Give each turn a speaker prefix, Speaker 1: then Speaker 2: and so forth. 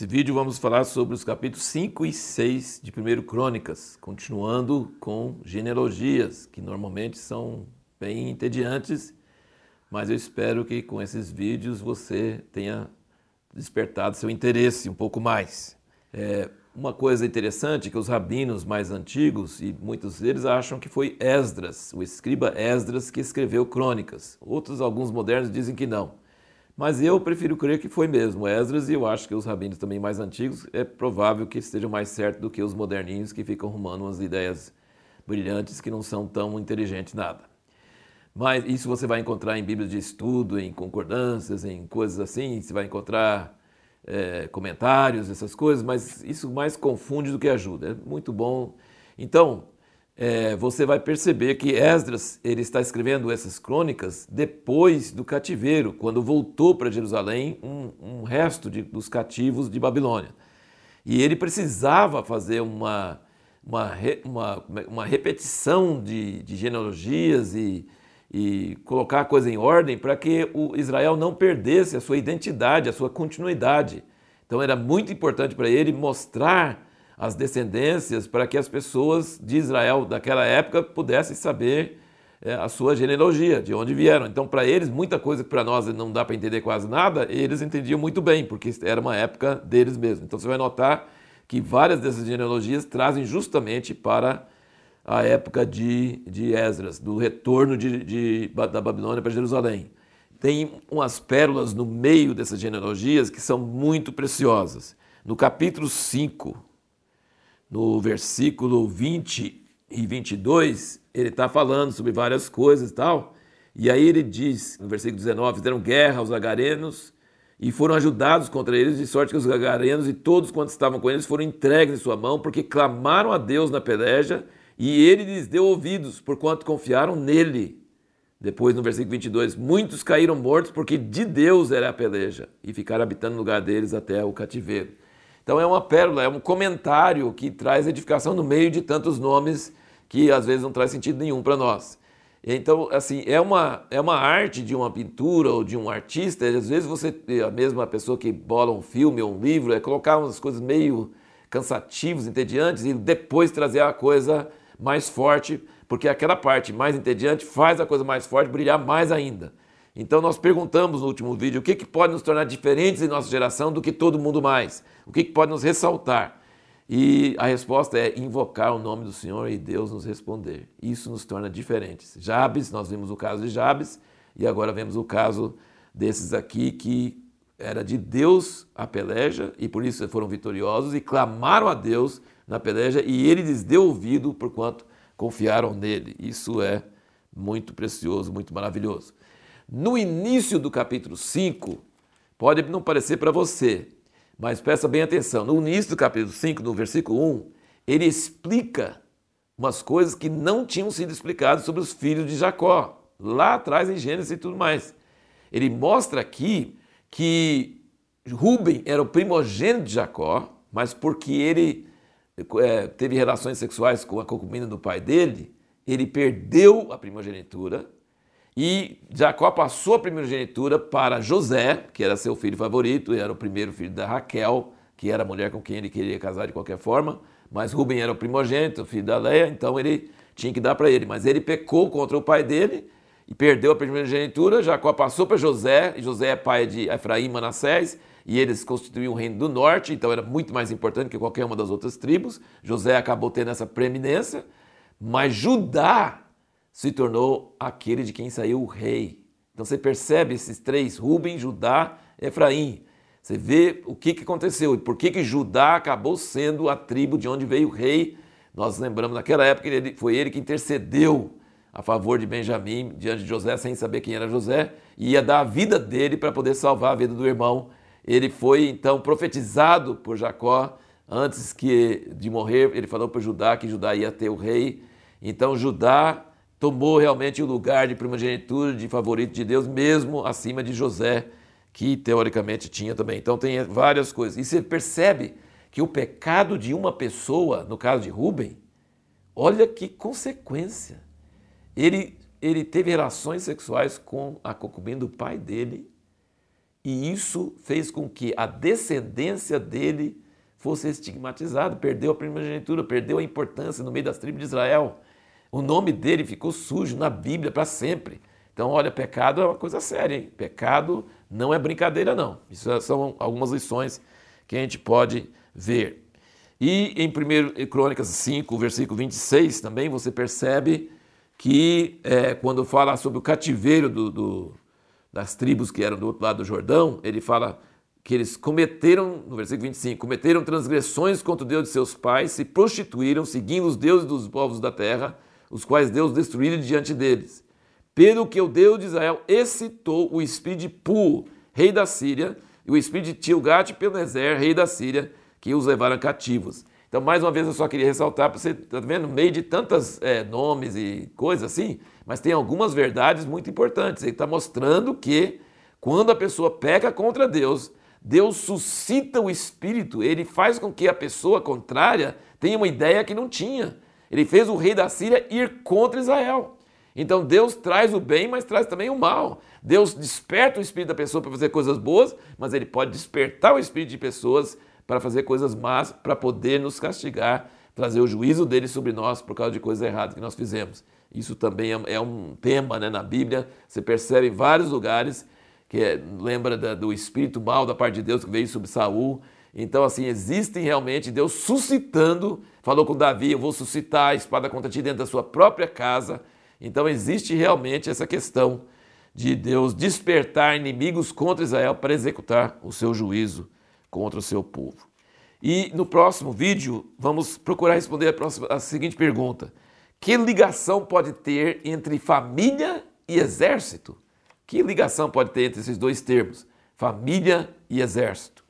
Speaker 1: Nesse vídeo vamos falar sobre os capítulos 5 e 6 de 1 Crônicas, continuando com genealogias, que normalmente são bem entediantes, mas eu espero que com esses vídeos você tenha despertado seu interesse um pouco mais. É, uma coisa interessante é que os rabinos mais antigos, e muitos deles acham que foi Esdras, o escriba Esdras, que escreveu Crônicas. Outros, alguns modernos, dizem que não. Mas eu prefiro crer que foi mesmo Esdras e eu acho que os rabinos também mais antigos é provável que estejam mais certos do que os moderninhos que ficam arrumando umas ideias brilhantes que não são tão inteligentes nada. Mas isso você vai encontrar em Bíblias de estudo, em concordâncias, em coisas assim, você vai encontrar é, comentários, essas coisas, mas isso mais confunde do que ajuda. É muito bom. Então, é, você vai perceber que Esdras ele está escrevendo essas crônicas depois do cativeiro, quando voltou para Jerusalém um, um resto de, dos cativos de Babilônia. E ele precisava fazer uma, uma, uma, uma repetição de, de genealogias e, e colocar a coisa em ordem para que o Israel não perdesse a sua identidade, a sua continuidade. Então era muito importante para ele mostrar as descendências para que as pessoas de Israel daquela época pudessem saber é, a sua genealogia, de onde vieram. Então, para eles, muita coisa que para nós não dá para entender quase nada, eles entendiam muito bem, porque era uma época deles mesmos. Então, você vai notar que várias dessas genealogias trazem justamente para a época de, de Esdras, do retorno de, de, da Babilônia para Jerusalém. Tem umas pérolas no meio dessas genealogias que são muito preciosas. No capítulo 5, no versículo 20 e 22, ele está falando sobre várias coisas e tal. E aí ele diz, no versículo 19, fizeram guerra aos agarenos e foram ajudados contra eles, de sorte que os agarenos e todos quantos estavam com eles foram entregues em sua mão, porque clamaram a Deus na peleja, e ele lhes deu ouvidos, porquanto confiaram nele. Depois, no versículo 22, muitos caíram mortos, porque de Deus era a peleja, e ficaram habitando no lugar deles até o cativeiro. Então é uma pérola, é um comentário que traz edificação no meio de tantos nomes que às vezes não traz sentido nenhum para nós. Então, assim, é uma, é uma arte de uma pintura ou de um artista, às vezes você, a mesma pessoa que bola um filme ou um livro, é colocar umas coisas meio cansativas, entediantes e depois trazer a coisa mais forte, porque aquela parte mais entediante faz a coisa mais forte brilhar mais ainda. Então nós perguntamos no último vídeo o que, que pode nos tornar diferentes em nossa geração do que todo mundo mais, o que, que pode nos ressaltar. E a resposta é invocar o nome do Senhor e Deus nos responder. Isso nos torna diferentes. Jabes, nós vimos o caso de Jabes e agora vemos o caso desses aqui que era de Deus a peleja e por isso foram vitoriosos e clamaram a Deus na peleja e ele lhes deu ouvido porquanto confiaram nele. Isso é muito precioso, muito maravilhoso. No início do capítulo 5, pode não parecer para você, mas presta bem atenção. No início do capítulo 5, no versículo 1, ele explica umas coisas que não tinham sido explicadas sobre os filhos de Jacó, lá atrás em Gênesis e tudo mais. Ele mostra aqui que Rubem era o primogênito de Jacó, mas porque ele é, teve relações sexuais com a concubina do pai dele, ele perdeu a primogenitura e Jacó passou a primogenitura para José, que era seu filho favorito, e era o primeiro filho da Raquel, que era a mulher com quem ele queria casar de qualquer forma. Mas Rubem era o primogênito, filho da Leia, então ele tinha que dar para ele. Mas ele pecou contra o pai dele e perdeu a primogenitura. Jacó passou para José, e José é pai de Efraim e Manassés, e eles constituíam o reino do norte, então era muito mais importante que qualquer uma das outras tribos. José acabou tendo essa preeminência, mas Judá se tornou aquele de quem saiu o rei. Então você percebe esses três, Rubem, Judá, Efraim. Você vê o que, que aconteceu e por que, que Judá acabou sendo a tribo de onde veio o rei. Nós lembramos naquela época ele, foi ele que intercedeu a favor de Benjamim diante de José, sem saber quem era José, e ia dar a vida dele para poder salvar a vida do irmão. Ele foi então profetizado por Jacó antes que de morrer. Ele falou para Judá que Judá ia ter o rei. Então Judá tomou realmente o lugar de primogenitura, de favorito de Deus, mesmo acima de José, que teoricamente tinha também. Então tem várias coisas. E você percebe que o pecado de uma pessoa, no caso de Rubem, olha que consequência. Ele, ele teve relações sexuais com a concubina do pai dele e isso fez com que a descendência dele fosse estigmatizada, perdeu a primogenitura, perdeu a importância no meio das tribos de Israel. O nome dele ficou sujo na Bíblia para sempre. Então, olha, pecado é uma coisa séria, hein? Pecado não é brincadeira, não. Isso são algumas lições que a gente pode ver. E em 1 Crônicas 5, versículo 26, também você percebe que é, quando fala sobre o cativeiro do, do, das tribos que eram do outro lado do Jordão, ele fala que eles cometeram, no versículo 25, cometeram transgressões contra o Deus de seus pais, se prostituíram, seguindo os deuses dos povos da terra, os quais Deus destruíram diante deles. Pelo que o Deus de Israel excitou o espírito de Pu, rei da Síria, e o espírito de Tilgat-Pileser, rei da Síria, que os levaram cativos. Então, mais uma vez, eu só queria ressaltar, para você está vendo, no meio de tantos é, nomes e coisas assim, mas tem algumas verdades muito importantes. Ele está mostrando que quando a pessoa peca contra Deus, Deus suscita o espírito, ele faz com que a pessoa contrária tenha uma ideia que não tinha. Ele fez o rei da Síria ir contra Israel. Então Deus traz o bem, mas traz também o mal. Deus desperta o espírito da pessoa para fazer coisas boas, mas ele pode despertar o espírito de pessoas para fazer coisas más, para poder nos castigar, trazer o juízo dele sobre nós por causa de coisas erradas que nós fizemos. Isso também é, é um tema né, na Bíblia, você percebe em vários lugares, que é, lembra da, do espírito mal da parte de Deus que veio sobre Saul. Então, assim, existem realmente Deus suscitando, falou com Davi, eu vou suscitar a espada contra ti dentro da sua própria casa. Então, existe realmente essa questão de Deus despertar inimigos contra Israel para executar o seu juízo contra o seu povo. E no próximo vídeo, vamos procurar responder a, próxima, a seguinte pergunta: Que ligação pode ter entre família e exército? Que ligação pode ter entre esses dois termos, família e exército?